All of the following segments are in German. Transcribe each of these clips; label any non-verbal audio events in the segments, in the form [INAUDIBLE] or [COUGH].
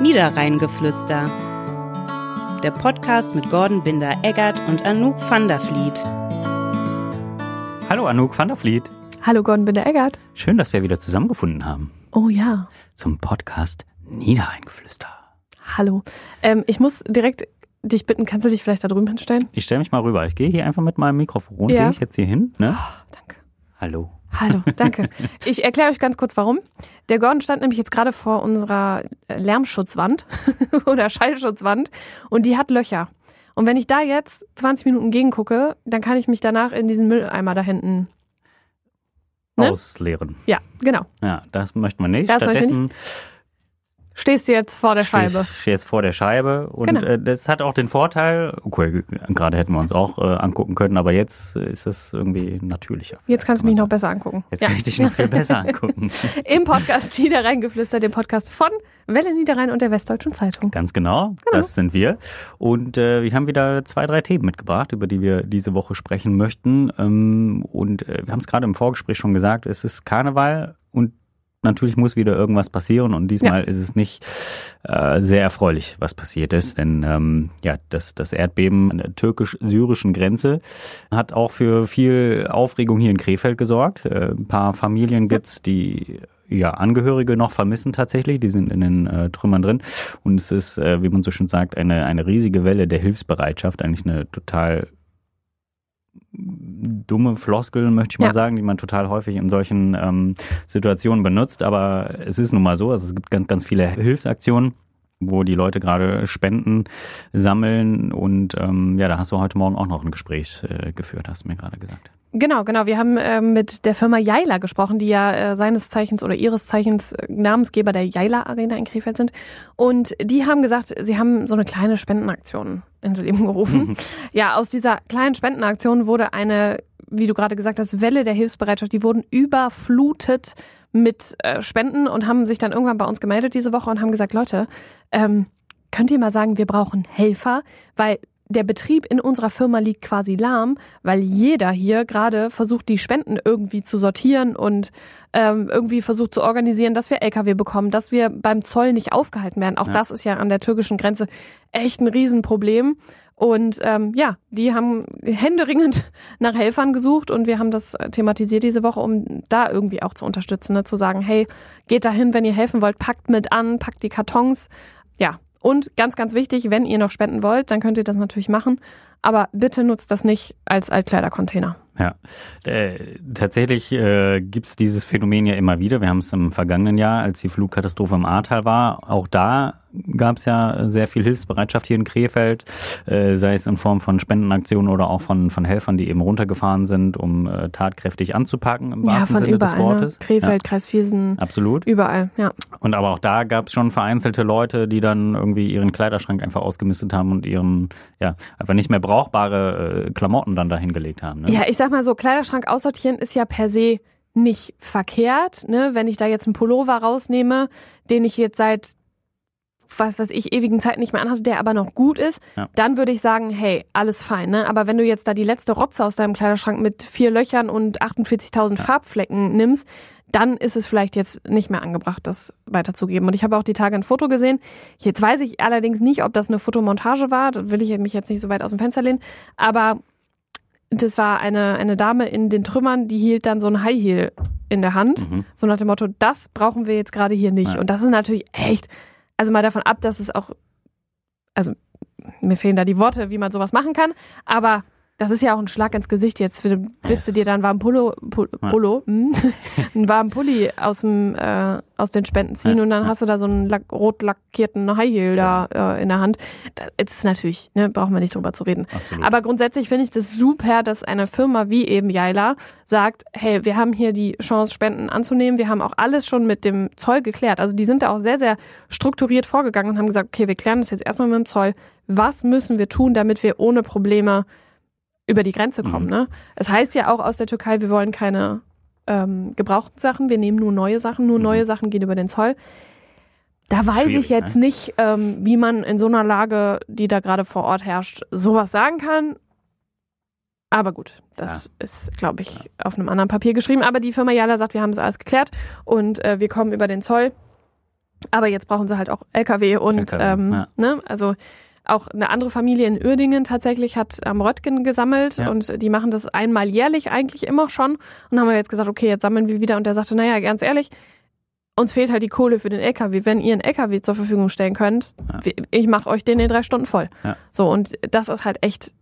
Niederrheingeflüster. Der Podcast mit Gordon Binder-Eggert und Anouk van der Vliet. Hallo Anouk van der Vliet. Hallo Gordon Binder-Eggert. Schön, dass wir wieder zusammengefunden haben. Oh ja. Zum Podcast Niederrheingeflüster. Hallo. Ähm, ich muss direkt dich bitten, kannst du dich vielleicht da drüben hinstellen? Ich stelle mich mal rüber. Ich gehe hier einfach mit meinem Mikrofon. Ja. Gehe ich jetzt hier hin? Ne? Oh, danke. Hallo. Hallo, danke. Ich erkläre euch ganz kurz warum. Der Gordon stand nämlich jetzt gerade vor unserer äh, Lärmschutzwand [LAUGHS] oder Schallschutzwand und die hat Löcher. Und wenn ich da jetzt 20 Minuten gegengucke, dann kann ich mich danach in diesen Mülleimer da hinten. Ne? Ausleeren. Ja, genau. Ja, das möchten wir nicht. Das Stattdessen Stehst du jetzt vor der Scheibe? ich stehe jetzt vor der Scheibe. Und Genau. äh, das hat auch den Vorteil, okay, gerade hätten wir uns auch äh, angucken können, aber jetzt ist es irgendwie natürlicher. Jetzt kannst du mich noch besser angucken. Jetzt Ja. kann ich dich noch viel besser angucken. [LAUGHS] Im Podcast Niederrheingeflüster, dem Podcast von Welle Niederrhein und der Westdeutschen Zeitung. Ganz genau, das sind wir. Und äh, wir haben wieder zwei, drei Themen mitgebracht, über die wir diese Woche sprechen möchten. Ähm, und äh, wir haben es gerade im Vorgespräch schon gesagt, es ist Karneval und natürlich muss wieder irgendwas passieren. Und diesmal ist es nicht äh, sehr erfreulich, was passiert ist. Denn ähm, ja, das, das Erdbeben an der türkisch-syrischen Grenze hat auch für viel Aufregung hier in Krefeld gesorgt. Äh, ein paar Familien gibt's, die ja, Angehörige noch vermissen tatsächlich. Die sind in den äh, Trümmern drin. Und es ist, äh, wie man so schön sagt, eine, eine riesige Welle der Hilfsbereitschaft. Eigentlich eine total dumme Floskel, möchte ich mal Ja. sagen, die man total häufig in solchen ähm, Situationen benutzt. Aber es ist nun mal so, also es gibt ganz, ganz viele Hilfsaktionen wo die Leute gerade Spenden sammeln und ähm, ja, da hast du heute Morgen auch noch ein Gespräch äh, geführt, hast du mir gerade gesagt. Genau, genau. Wir haben ähm, mit der Firma Jaila gesprochen, die ja äh, seines Zeichens oder ihres Zeichens äh, Namensgeber der Jaila Arena in Krefeld sind. Und die haben gesagt, sie haben so eine kleine Spendenaktion ins Leben gerufen. [LAUGHS] ja, aus dieser kleinen Spendenaktion wurde eine, wie du gerade gesagt hast, Welle der Hilfsbereitschaft. Die wurden überflutet mit äh, Spenden und haben sich dann irgendwann bei uns gemeldet diese Woche und haben gesagt, Leute, ähm, könnt ihr mal sagen, wir brauchen Helfer, weil der Betrieb in unserer Firma liegt quasi lahm, weil jeder hier gerade versucht, die Spenden irgendwie zu sortieren und ähm, irgendwie versucht zu organisieren, dass wir LKW bekommen, dass wir beim Zoll nicht aufgehalten werden. Auch Ja. das ist ja an der türkischen Grenze echt ein Riesenproblem. Und ähm, ja, die haben händeringend [LAUGHS] nach Helfern gesucht und wir haben das thematisiert diese Woche, um da irgendwie auch zu unterstützen, ne? zu sagen, hey, geht dahin, wenn ihr helfen wollt, packt mit an, packt die Kartons. Ja, und ganz, ganz wichtig, wenn ihr noch spenden wollt, dann könnt ihr das natürlich machen. Aber bitte nutzt das nicht als Altkleidercontainer. Ja, äh, tatsächlich äh, gibt es dieses Phänomen ja immer wieder. Wir haben es im vergangenen Jahr, als die Flutkatastrophe im Ahrtal war, auch da gab es ja sehr viel Hilfsbereitschaft hier in Krefeld, äh, sei es in Form von Spendenaktionen oder auch von, von Helfern, die eben runtergefahren sind, um äh, tatkräftig anzupacken im Ja, wahrsten von Sinne des überall. Ne? Wortes. Krefeld, Kreis Viersen, Ja, absolut. überall, ja. Und aber auch da gab es schon vereinzelte Leute, die dann irgendwie ihren Kleiderschrank einfach ausgemistet haben und ihren, ja, einfach nicht mehr brauchbare äh, Klamotten dann dahingelegt haben. Ne? Ja, ich sag mal so, Kleiderschrank aussortieren ist ja per se nicht verkehrt. Ne? Wenn ich da jetzt einen Pullover rausnehme, den ich jetzt seit was weiß ich, ewigen Zeit nicht mehr anhatte, der aber noch gut ist, Ja. dann würde ich sagen, hey, alles fein. Ne? Aber wenn du jetzt da die letzte Rotze aus deinem Kleiderschrank mit vier Löchern und 48.000 Farbflecken nimmst, dann ist es vielleicht jetzt nicht mehr angebracht, das weiterzugeben. Und ich habe auch die Tage ein Foto gesehen. Jetzt weiß ich allerdings nicht, ob das eine Fotomontage war. Da will ich mich jetzt nicht so weit aus dem Fenster lehnen. Aber das war eine, eine Dame in den Trümmern, die hielt dann so ein High Heel in der Hand. Mhm. So nach dem Motto, das brauchen wir jetzt gerade hier nicht. Ja. Und das ist natürlich echt, also mal davon ab, dass es auch, also mir fehlen da die Worte, wie man sowas machen kann, aber das ist ja auch ein Schlag ins Gesicht. Jetzt willst du dir dann einen warmen Pullo, Pu- Ja. Pullo, hm, [LAUGHS] einen warmen Pulli aus dem äh, aus den Spenden ziehen Ja, und dann hast du da so einen lack, rot lackierten High Heel da äh, in der Hand. Das ist natürlich, ne, brauchen wir nicht drüber zu reden. Absolut. Aber grundsätzlich finde ich das super, dass eine Firma wie eben Jaila sagt, hey, wir haben hier die Chance, Spenden anzunehmen. Wir haben auch alles schon mit dem Zoll geklärt. Also die sind da auch sehr, sehr strukturiert vorgegangen und haben gesagt, okay, wir klären das jetzt erstmal mit dem Zoll. Was müssen wir tun, damit wir ohne Probleme über die Grenze kommen? Mhm. Ne? Es heißt ja auch aus der Türkei, wir wollen keine ähm, gebrauchten Sachen, wir nehmen nur neue Sachen, nur Mhm. neue Sachen gehen über den Zoll. Da weiß ich jetzt ne? nicht, ähm, wie man in so einer Lage, die da gerade vor Ort herrscht, sowas sagen kann. Aber gut, das ist, glaube ich, auf einem anderen Papier geschrieben. Aber die Firma Jala sagt, wir haben es alles geklärt und äh, wir kommen über den Zoll. Aber jetzt brauchen sie halt auch LKW und LKW, ähm, ja. ne, also auch eine andere Familie in Uerdingen tatsächlich hat am Röttgen gesammelt Ja. und die machen das einmal jährlich eigentlich immer schon und haben wir jetzt gesagt, okay, jetzt sammeln wir wieder und der sagte, naja, ganz ehrlich, uns fehlt halt die Kohle für den LKW. Wenn ihr einen LKW zur Verfügung stellen könnt, Ja. ich mache euch den in drei Stunden voll. Ja. So und das ist halt echt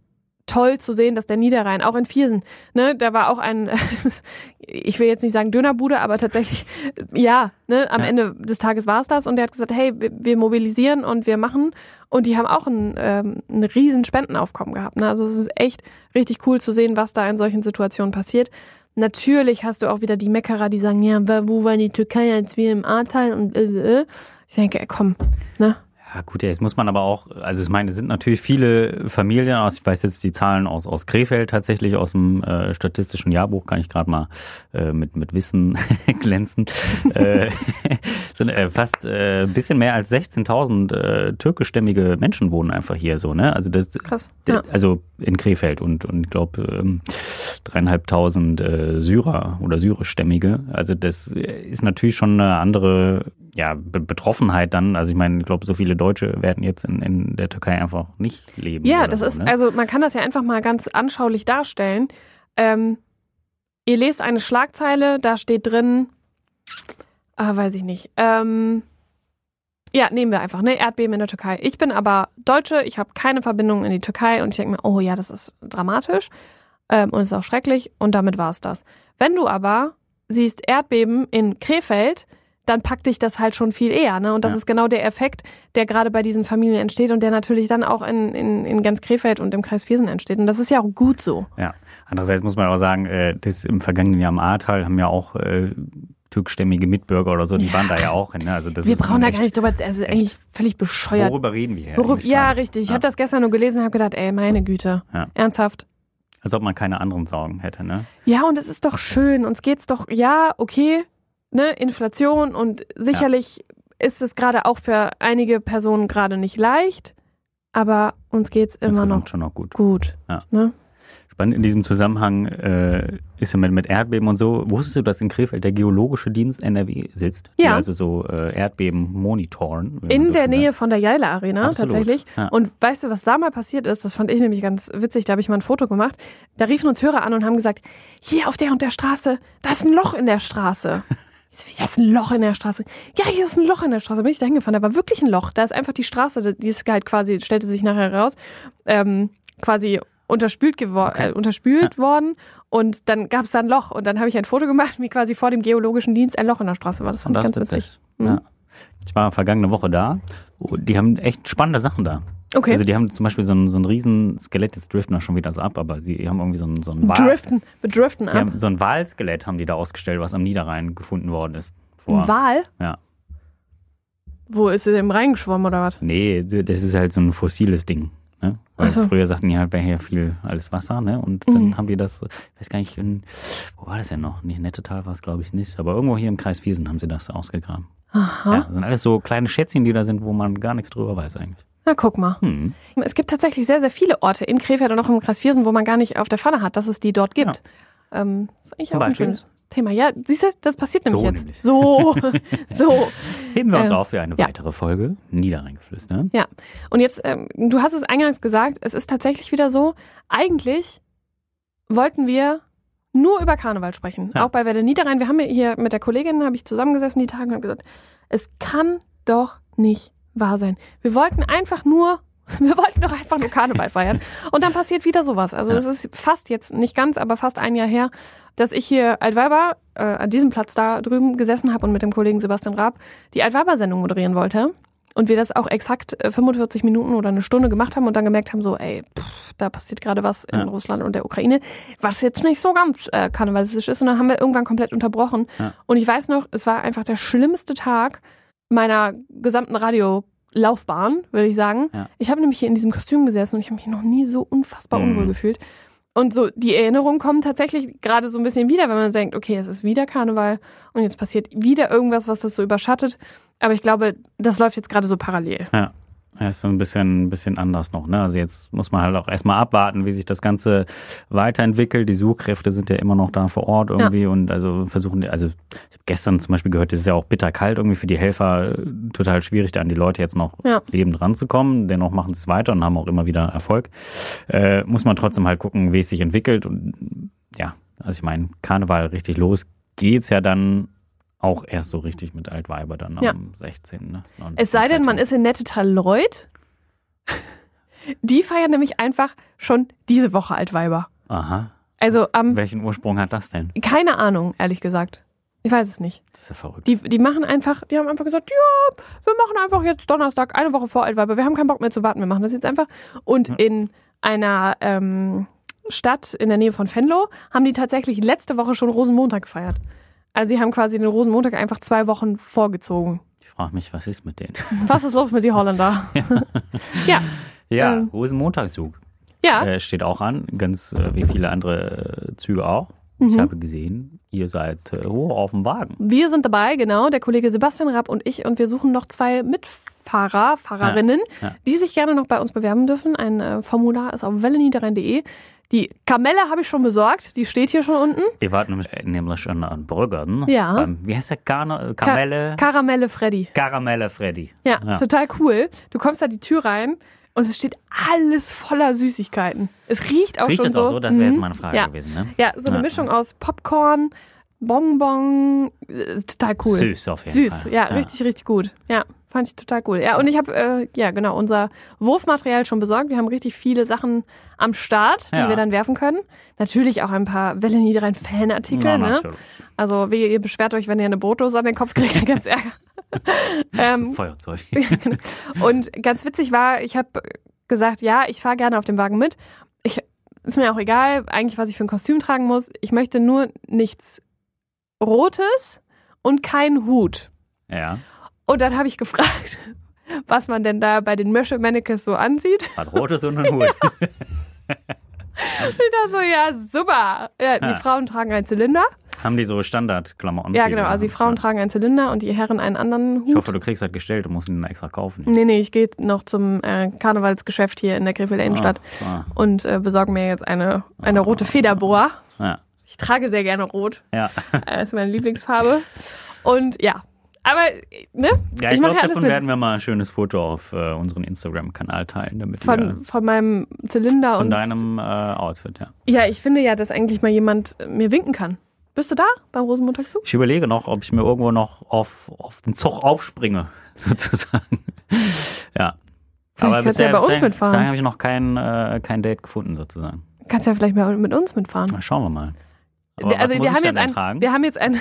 toll zu sehen, dass der Niederrhein, auch in Viersen, ne, da war auch ein, [LAUGHS] ich will jetzt nicht sagen Dönerbude, aber tatsächlich, ja, ne, am Ja. Ende des Tages war es das und der hat gesagt, hey, wir- mobilisieren und wir machen und die haben auch ein, ähm, ein riesen Spendenaufkommen gehabt, ne, also es ist echt richtig cool zu sehen, was da in solchen Situationen passiert. Natürlich hast du auch wieder die Meckerer, die sagen, ja, wo war die Türkei, als wir im A-Teil und äh, äh. ich denke, komm, ne, Ja, gut, jetzt muss man aber auch, also ich meine, es sind natürlich viele Familien aus, ich weiß jetzt die Zahlen aus, aus Krefeld tatsächlich, aus dem äh, statistischen Jahrbuch, kann ich gerade mal äh, mit, mit Wissen [LAUGHS] glänzen. äh, [LAUGHS] sind äh, fast äh, ein bisschen mehr als 16.000 äh, türkischstämmige Menschen wohnen einfach hier so, ne? Also das, krass. Ja. Also in Krefeld und, und ich glaube ähm, dreieinhalbtausend äh, Syrer oder syrischstämmige. Also das ist natürlich schon eine andere ja, Be Betroffenheit dann. Also ich meine, ich glaube, so viele Deutsche werden jetzt in, in der Türkei einfach nicht leben. Ja, das so, ist, ne? also man kann das ja einfach mal ganz anschaulich darstellen. Ähm, ihr lest eine Schlagzeile, da steht drin, ah, weiß ich nicht, ähm, ja, nehmen wir einfach, ne? Erdbeben in der Türkei. Ich bin aber Deutsche, ich habe keine Verbindung in die Türkei und ich denke mir, oh ja, das ist dramatisch ähm, und ist auch schrecklich und damit war es das. Wenn du aber siehst Erdbeben in Krefeld, dann packt dich das halt schon viel eher, ne? Und das Ja. ist genau der Effekt, der gerade bei diesen Familien entsteht und der natürlich dann auch in, in, in ganz Krefeld und im Kreis Viersen entsteht. Und das ist ja auch gut so. Ja. Andererseits muss man aber sagen, äh, das im vergangenen Jahr im Ahrtal haben ja auch äh, türkstämmige Mitbürger oder so, die Ja. waren da ja auch. Ne? Also das Wir ist brauchen da gar nicht drüber, ist eigentlich völlig bescheuert. Worüber reden wir hier? Worüber, ja, richtig. Ich Ja. habe das gestern nur gelesen und habe gedacht, ey, meine Güte. Ernsthaft. Als ob man keine anderen Sorgen hätte, ne? Ja, und es ist doch schön. Uns geht's doch, ja, okay, ne, Inflation und sicherlich ist es gerade auch für einige Personen gerade nicht leicht, aber uns geht's immer Insgesamt noch schon noch gut. gut. Ja. Ne? Spannend in diesem Zusammenhang äh, ist ja mit, mit Erdbeben und so. Wusstest du, dass in Krefeld der Geologische Dienst NRW sitzt? Ja. also so äh, Erdbeben monitoren. In so der Nähe sagt. von der Jaila Arena Absolut. tatsächlich. Ja. Und weißt du, was da mal passiert ist? Das fand ich nämlich ganz witzig. Da habe ich mal ein Foto gemacht. Da riefen uns Hörer an und haben gesagt, hier auf der und der Straße, da ist ein Loch in der Straße. [LAUGHS] Ich so, wie, da ist ein Loch in der Straße. Ja, hier ist ein Loch in der Straße. Bin ich da hingefahren. Da war wirklich ein Loch. Da ist einfach die Straße, die ist halt quasi, stellte sich nachher raus, ähm, quasi unterspült, gewor Okay. äh, unterspült worden. Und dann gab es da ein Loch. Und dann habe ich ein Foto gemacht, wie quasi vor dem geologischen Dienst ein Loch in der Straße war. Das fand Und ich das ganz witzig. witzig. Mhm. Ja. Ich war vergangene Woche da. und Die haben echt spannende Sachen da. Okay. Also die haben zum Beispiel so ein, so ein riesen Skelett, jetzt driften wir schon wieder so ab, aber sie haben irgendwie so ein, so ein Wal. Driften, bedriften ab. so ein Walskelett haben die da ausgestellt, was am Niederrhein gefunden worden ist. Vor, Ein Wal? Ja. Wo ist er im Rhein geschwommen oder was? Nee, das ist halt so ein fossiles Ding. Ne? Weil so. früher sagten die halt, wäre hier viel alles Wasser, ne? Und dann Mhm. haben die das, ich weiß gar nicht, in, wo war das denn noch? Nicht Nettetal war es, glaube ich, nicht. Aber irgendwo hier im Kreis Viersen haben sie das ausgegraben. Aha. Ja, das sind alles so kleine Schätzchen, die da sind, wo man gar nichts drüber weiß eigentlich. Na, guck mal. Hm. Es gibt tatsächlich sehr, sehr viele Orte in Krefeld und auch im Kreis Viersen, wo man gar nicht auf der Pfanne hat, dass es die dort gibt. Ähm, das ist eigentlich Zum auch ein schönes Thema. Ja, siehst du, das passiert nämlich So jetzt. nämlich. So, [LAUGHS] so. Heben wir uns Äh, auf für eine ja. weitere Folge Niederrheingeflüster. Ja. Und jetzt, ähm, du hast es eingangs gesagt, es ist tatsächlich wieder so, eigentlich wollten wir nur über Karneval sprechen. Ja. Auch bei Welle Niederrhein. Wir haben ja hier mit der Kollegin, habe ich zusammengesessen die Tage und habe gesagt, es kann doch nicht wahr sein. Wir wollten einfach nur, [LAUGHS] wir wollten doch einfach nur Karneval feiern. Und dann passiert wieder sowas. Also es ist fast jetzt, nicht ganz, aber fast ein Jahr her, dass ich hier Altweiber äh, an diesem Platz da drüben gesessen habe und mit dem Kollegen Sebastian Raab die Altweiber-Sendung moderieren wollte. Und wir das auch exakt äh, 45 Minuten oder eine Stunde gemacht haben und dann gemerkt haben, so, ey, pff, da passiert gerade was in Ja. Russland und der Ukraine, was jetzt nicht so ganz äh, karnevalistisch ist. Und dann haben wir irgendwann komplett unterbrochen. Ja. Und ich weiß noch, es war einfach der schlimmste Tag meiner gesamten Radiolaufbahn, würde ich sagen. Ja. Ich habe nämlich hier in diesem Kostüm gesessen und ich habe mich noch nie so unfassbar Mhm. unwohl gefühlt. Und so die Erinnerungen kommen tatsächlich gerade so ein bisschen wieder, wenn man denkt, okay, es ist wieder Karneval und jetzt passiert wieder irgendwas, was das so überschattet. Aber ich glaube, das läuft jetzt gerade so parallel. Ja. Ja, ist so ein bisschen, ein bisschen anders noch. Ne? Also jetzt muss man halt auch erstmal abwarten, wie sich das Ganze weiterentwickelt. Die Suchkräfte sind ja immer noch da vor Ort irgendwie ja. und also versuchen, also ich habe gestern zum Beispiel gehört, es ist ja auch bitterkalt irgendwie für die Helfer total schwierig, da an die Leute jetzt noch ja. lebend ranzukommen. Dennoch machen sie es weiter und haben auch immer wieder Erfolg. Äh, muss man trotzdem halt gucken, wie es sich entwickelt. Und ja, also ich meine, Karneval richtig los geht's ja dann auch erst so richtig mit Altweiber dann ja. am 16. Ne? Es sei denn, man ist in Nettetal Lloyd. Die feiern nämlich einfach schon diese Woche Altweiber. Aha. Also am. Welchen Ursprung hat das denn? Keine Ahnung, ehrlich gesagt. Ich weiß es nicht. Das ist ja verrückt. Die, die machen einfach, die haben einfach gesagt, ja, wir machen einfach jetzt Donnerstag, eine Woche vor Altweiber. Wir haben keinen Bock mehr zu warten, wir machen das jetzt einfach. Und in einer ähm, Stadt in der Nähe von Venlo haben die tatsächlich letzte Woche schon Rosenmontag gefeiert. Also sie haben quasi den Rosenmontag einfach zwei Wochen vorgezogen. Ich frage mich, was ist mit denen? [LAUGHS] Was ist los mit den Holländer? [LAUGHS] ja. Ja, ähm, Rosenmontagszug. Ja. Äh, steht auch an, ganz äh, wie viele andere äh, Züge auch. Mhm. Ich habe gesehen, ihr seid äh, hoch auf dem Wagen. Wir sind dabei, genau, der Kollege Sebastian Rapp und ich. Und wir suchen noch zwei Mitfahrer, Fahrerinnen, ja, ja. die sich gerne noch bei uns bewerben dürfen. Ein äh, Formular ist auf welleniederrhein.de. Die Kamelle habe ich schon besorgt, die steht hier schon unten. Ihr wart nämlich, nämlich schon an Brüggern. Ja. Beim, wie heißt der? Karne, Kamelle? Ka Karamelle Freddy. Karamelle Freddy. Ja, ja, total cool. Du kommst da die Tür rein und es steht alles voller Süßigkeiten. Es riecht auch riecht schon so. Riecht es auch so. Das wäre jetzt mhm. meine Frage ja. gewesen. Ne? Ja, so eine Mischung aus Popcorn, Bonbon, total cool. Süß auf jeden Süß, Fall. ja, richtig, richtig gut. Ja. Fand ich total cool. Ja, und ich habe, äh, ja, genau, unser Wurfmaterial schon besorgt. Wir haben richtig viele Sachen am Start, die ja. wir dann werfen können. Natürlich auch ein paar Welle Niederrhein Fanartikel, ja, ne? Also, wie ihr beschwert euch, wenn ihr eine Brotdose an den Kopf kriegt, dann ganz Ärger. [LAUGHS] ähm, Feuerzeug. [LAUGHS] Genau. und ganz witzig war, ich habe gesagt, ja, ich fahre gerne auf dem Wagen mit. Ich, ist mir auch egal, eigentlich, was ich für ein Kostüm tragen muss. Ich möchte nur nichts Rotes und keinen Hut. Ja. Und dann habe ich gefragt, [LAUGHS] was man denn da bei den Mösche-Mannekes so ansieht. Hat rotes und einen Hut. [LAUGHS] ich da so, ja, super. Ja, die ja. Frauen tragen einen Zylinder. Haben die so Standardklamotten? Ja, genau. Also die Frauen ja. tragen einen Zylinder und die Herren einen anderen Hut. Ich hoffe, du kriegst halt gestellt, du musst ihn extra kaufen. Nee, nee, ich gehe noch zum äh, Karnevalsgeschäft hier in der Krefelder Innenstadt ah, und äh, besorge mir jetzt eine, eine ah. rote Federboa. Ja. Ich trage sehr gerne rot. Ja. Das ist meine Lieblingsfarbe. Und ja, aber, ne? Ja, ich, ich glaube, ja davon mit. werden wir mal ein schönes Foto auf äh, unseren Instagram-Kanal teilen. Damit von, von meinem Zylinder von und. Von deinem äh, Outfit, ja. Ja, ich finde ja, dass eigentlich mal jemand mir winken kann. Bist du da beim Rosenmontagszug? Ich überlege noch, ob ich mir irgendwo noch auf, auf den Zug aufspringe, [LAUGHS] sozusagen. ja. Vielleicht Aber kannst du ja bei uns mitfahren. Da habe ich noch kein, äh, kein Date gefunden, sozusagen. Kannst ja vielleicht mal mit uns mitfahren. Na, schauen wir mal. Aber also wir haben, jetzt ein, wir haben jetzt ein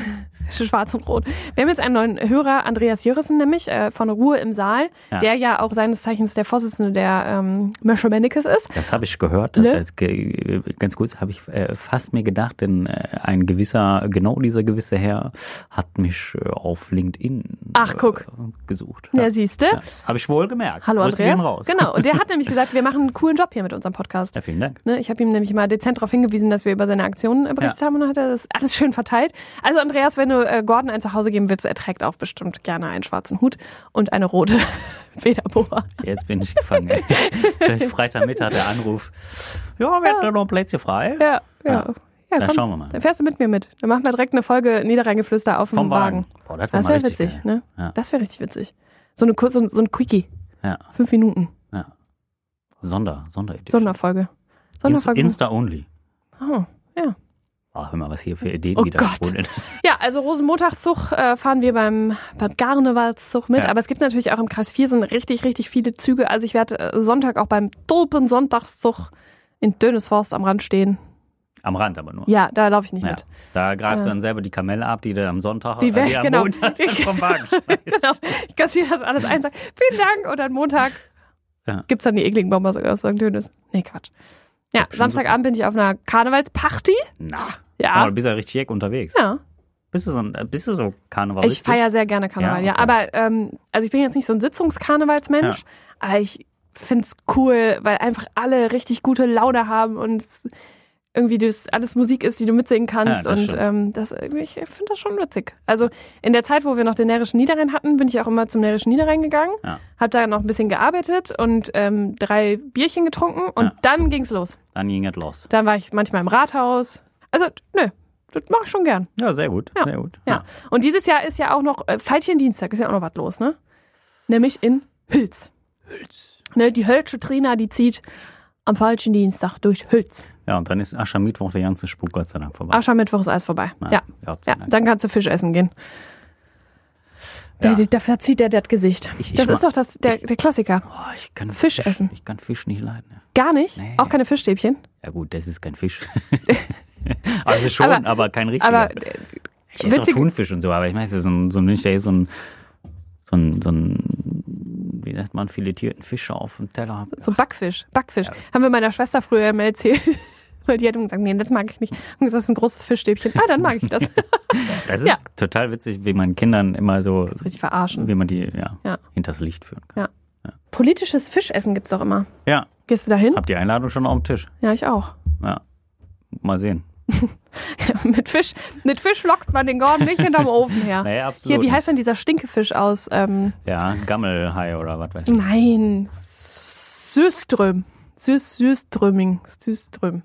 Schwarz und Rot. Wir haben jetzt einen neuen Hörer, Andreas Jürrissen nämlich, äh, von Ruhe im Saal, ja. der ja auch seines Zeichens der Vorsitzende der ähm, Mösche Mennekes ist. Das habe ich gehört. Ne? Äh, ganz kurz habe ich äh, fast mir gedacht, denn äh, ein gewisser, genau dieser gewisse Herr hat mich äh, auf LinkedIn Ach, guck. gesucht. Ja, ja siehst du. Ja. Habe ich wohl gemerkt. Hallo Grüße Andreas. Genau, und der hat [LAUGHS] nämlich gesagt, wir machen einen coolen Job hier mit unserem Podcast. Ja, vielen Dank. Ne, ich habe ihm nämlich mal dezent darauf hingewiesen, dass wir über seine Aktionen berichtet haben und hat er das alles schön verteilt. Also Andreas, wenn du äh, Gordon ein Zuhause geben willst, er trägt auch bestimmt gerne einen schwarzen Hut und eine rote [LAUGHS] Federboa. Jetzt bin ich gefangen. [LAUGHS] Vielleicht Freitagmittag der Anruf. Ja, wir ja. noch Plätze frei. Ja, ja. ja. Ja, dann schauen wir mal. Dann fährst du mit mir mit. Dann machen wir direkt eine Folge Niederrheingeflüster auf dem Wagen. Boah, das, das wäre wär witzig, geil. ne? Ja. Das wäre richtig witzig. So eine so, so ein Quickie. Ja. Fünf Minuten. Ja. Sonder, Sonderedition. Sonderfolge. Sonderfolge. Insta only. Oh, ja. Ach, hör mal, was hier für Ideen oh wieder Gott. Ja, also Rosenmontagszug äh, fahren wir beim, beim Karnevalszug mit, ja. aber es gibt natürlich auch im Kreis 4 sind richtig, richtig viele Züge. Also ich werde äh, Sonntag auch beim Tulpen-Sonntagszug in Dönesforst am Rand stehen. Am Rand aber nur. Ja, da laufe ich nicht ja. mit. Da greifst du dann selber die Kamelle ab, die du am Sonntag die, äh, die am genau. Montag dann vom [LAUGHS] Wagen genau. Ich kassiere das alles ein, sage, vielen Dank und am Montag ja. gibt es dann die ekligen Bomber aus St. Dönes. Nee, Quatsch. Ja, Samstagabend bin ich auf einer Karnevalsparty. Na. Ja. Oh, du bist ja richtig jeck unterwegs. Ja. Bist du so, ein, bist du so karnevalistisch? Ich feiere sehr gerne Karneval, ja. Okay. ja. Aber ähm, also ich bin jetzt nicht so ein Sitzungskarnevalsmensch, ja. aber ich finde es cool, weil einfach alle richtig gute Laune haben und irgendwie das alles Musik ist, die du mitsingen kannst. Ja, und ähm, das, ich finde das schon witzig. Also in der Zeit, wo wir noch den Närrischen Niederrhein hatten, bin ich auch immer zum Närrischen Niederrhein gegangen, Ja. habe da noch ein bisschen gearbeitet und ähm, drei Bierchen getrunken und Ja. dann ging's los. Dann ging es los. Dann war ich manchmal im Rathaus. Also, nö, das mache ich schon gern. Ja, sehr gut. Ja. Sehr gut. Ja. Und dieses Jahr ist ja auch noch äh, Veilchen-Dienstag, ist ja auch noch was los, ne? Nämlich in Hülz. Hülz. Ne, die Hölsche Trina, die zieht am falschen Dienstag durch Hülz. Ja, und dann ist Aschermittwoch der ganze Spuk Gott sei Dank vorbei. Aschermittwoch ist alles vorbei. Ja. Ja, Dank. dann kannst du Fisch essen gehen. Ja. Der, da verzieht der das Gesicht. Ich- ich das ist doch das, der, der Klassiker. Oh, ich kann Fisch essen. Ich kann Fisch nicht leiden. ja. Gar nicht? Nee. Auch keine Fischstäbchen? Ja gut, das ist kein Fisch. [LAUGHS] [LAUGHS] also schon, aber, Aber- kein richtiger. Aber äh, ich esse auch witzig- Thunfisch und so, aber ich meine, es ist so ein, so ein, so ein, so ein, so ein, wie sagt man, filetierten Fisch auf dem Teller. so Backfisch. Backfisch. Ja. Haben wir meiner Schwester früher immer erzählt. [LAUGHS] Weil die hat gesagt, nee, das mag ich nicht. Und gesagt, das ist ein großes Fischstäbchen. Ah, dann mag ich das. [LAUGHS] Das ist Ja. total witzig, wie man Kindern immer so, Richtig verarschen. wie man die ja, Ja. hinters Licht führen kann. Politisches Fischessen gibt's doch immer. Ja, Gehst du da hin? habt die Einladung schon auf dem Tisch. Ja, ich auch. Ja. Mal sehen. [LAUGHS] mit Fisch, mit Fisch lockt man den Gordon nicht hinterm Ofen her. [LAUGHS] Nee, absolut. Hier, wie heißt denn dieser Stinkefisch aus? Ähm, Ja, Gammelhai oder was weiß ich. nein, Süström. Süß, Süströming. Süström.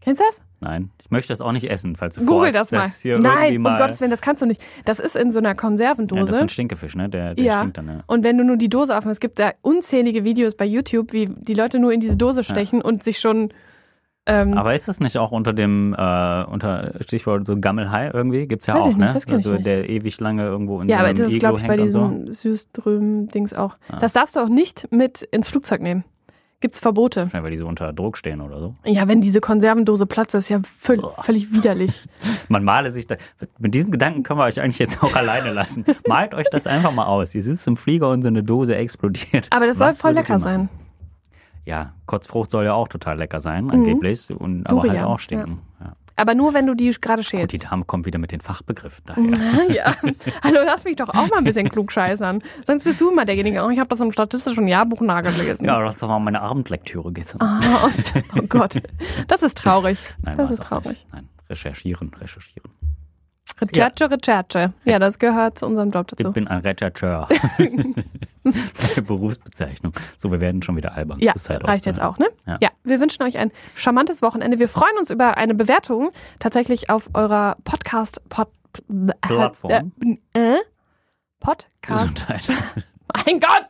Kennst du das? Nein, ich möchte das auch nicht essen, falls du Google vorhast, das mal. irgendwie Nein, um mal Gottes Willen, das kannst du nicht. Das ist in so einer ja, das Konservendose. ist ein Stinkefisch, ne? Der, der Ja. stinkt dann, ja. und wenn du nur die Dose aufmachst, es gibt da unzählige Videos bei YouTube, wie die Leute nur in diese Dose stechen und sich schon. Ähm, Aber ist das nicht auch unter dem äh, unter Stichwort so Gammelhai irgendwie? Gibt's ja auch, ich nicht, ne? das also der ewig lange irgendwo in ja, so aber einem das ist, glaube ich, bei und so. diesem Süßström-Dings auch. Ah. Das darfst du auch nicht mit ins Flugzeug nehmen. Gibt's Verbote. Wahrscheinlich, weil die so unter Druck stehen oder so. Ja, wenn diese Konservendose platzt, ist ja völ völlig widerlich. [LAUGHS] Man male sich da. Mit diesen Gedanken können wir euch eigentlich jetzt auch alleine lassen. Malt euch das einfach mal aus. Ihr sitzt im Flieger und so eine Dose explodiert. Aber das soll Was voll würdet ihr lecker sein. Ja, Kotzfrucht soll ja auch total lecker sein, angeblich. Und, aber halt Mhm. Durian, auch stinken. Ja. Aber nur, wenn du die gerade Und die schälst. Dame kommt wieder mit den Fachbegriffen daher. [LAUGHS] Ja. Hallo, lass mich doch auch mal ein bisschen [LAUGHS] klugscheißern. Sonst bist du immer derjenige, oh, ich habe das im statistischen Jahrbuch nachgelesen. Ja, das war meine Abendlektüre gestern. Ah, oh Gott, das ist traurig. Nein, das ist traurig. Nein, recherchieren, recherchieren. Recherche, Recherche. Ja, das gehört zu unserem Job Ich dazu. bin ein Rechercheur. [LAUGHS] Berufsbezeichnung. So, wir werden schon wieder albern. Ja, Zeit reicht jetzt auch, ne? Ja. wir wünschen euch ein charmantes Wochenende. Wir freuen uns über eine Bewertung tatsächlich auf eurer Podcast Pod, Plattform. Äh, äh, Podcast. [LAUGHS] Mein Gott!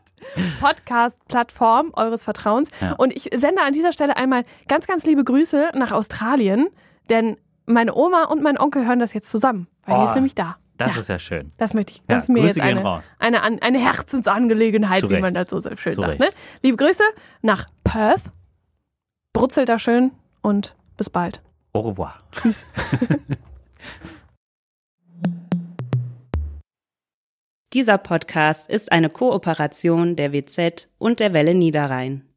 Podcast-Plattform eures Vertrauens. Ja. Und ich sende an dieser Stelle einmal ganz, ganz liebe Grüße nach Australien, denn meine Oma und mein Onkel hören das jetzt zusammen, weil die Oh, ist nämlich da. Das Ja. ist ja schön. Das möchte ich. Ja, Das ist mir Grüße jetzt eine, raus. eine, An- eine Herzensangelegenheit, Zu wie man das so schön Zu sagt. Ne? Liebe Grüße nach Perth. Brutzelt da schön und bis bald. Au revoir. Tschüss. [LAUGHS] Dieser Podcast ist eine Kooperation der WZ und der Welle Niederrhein.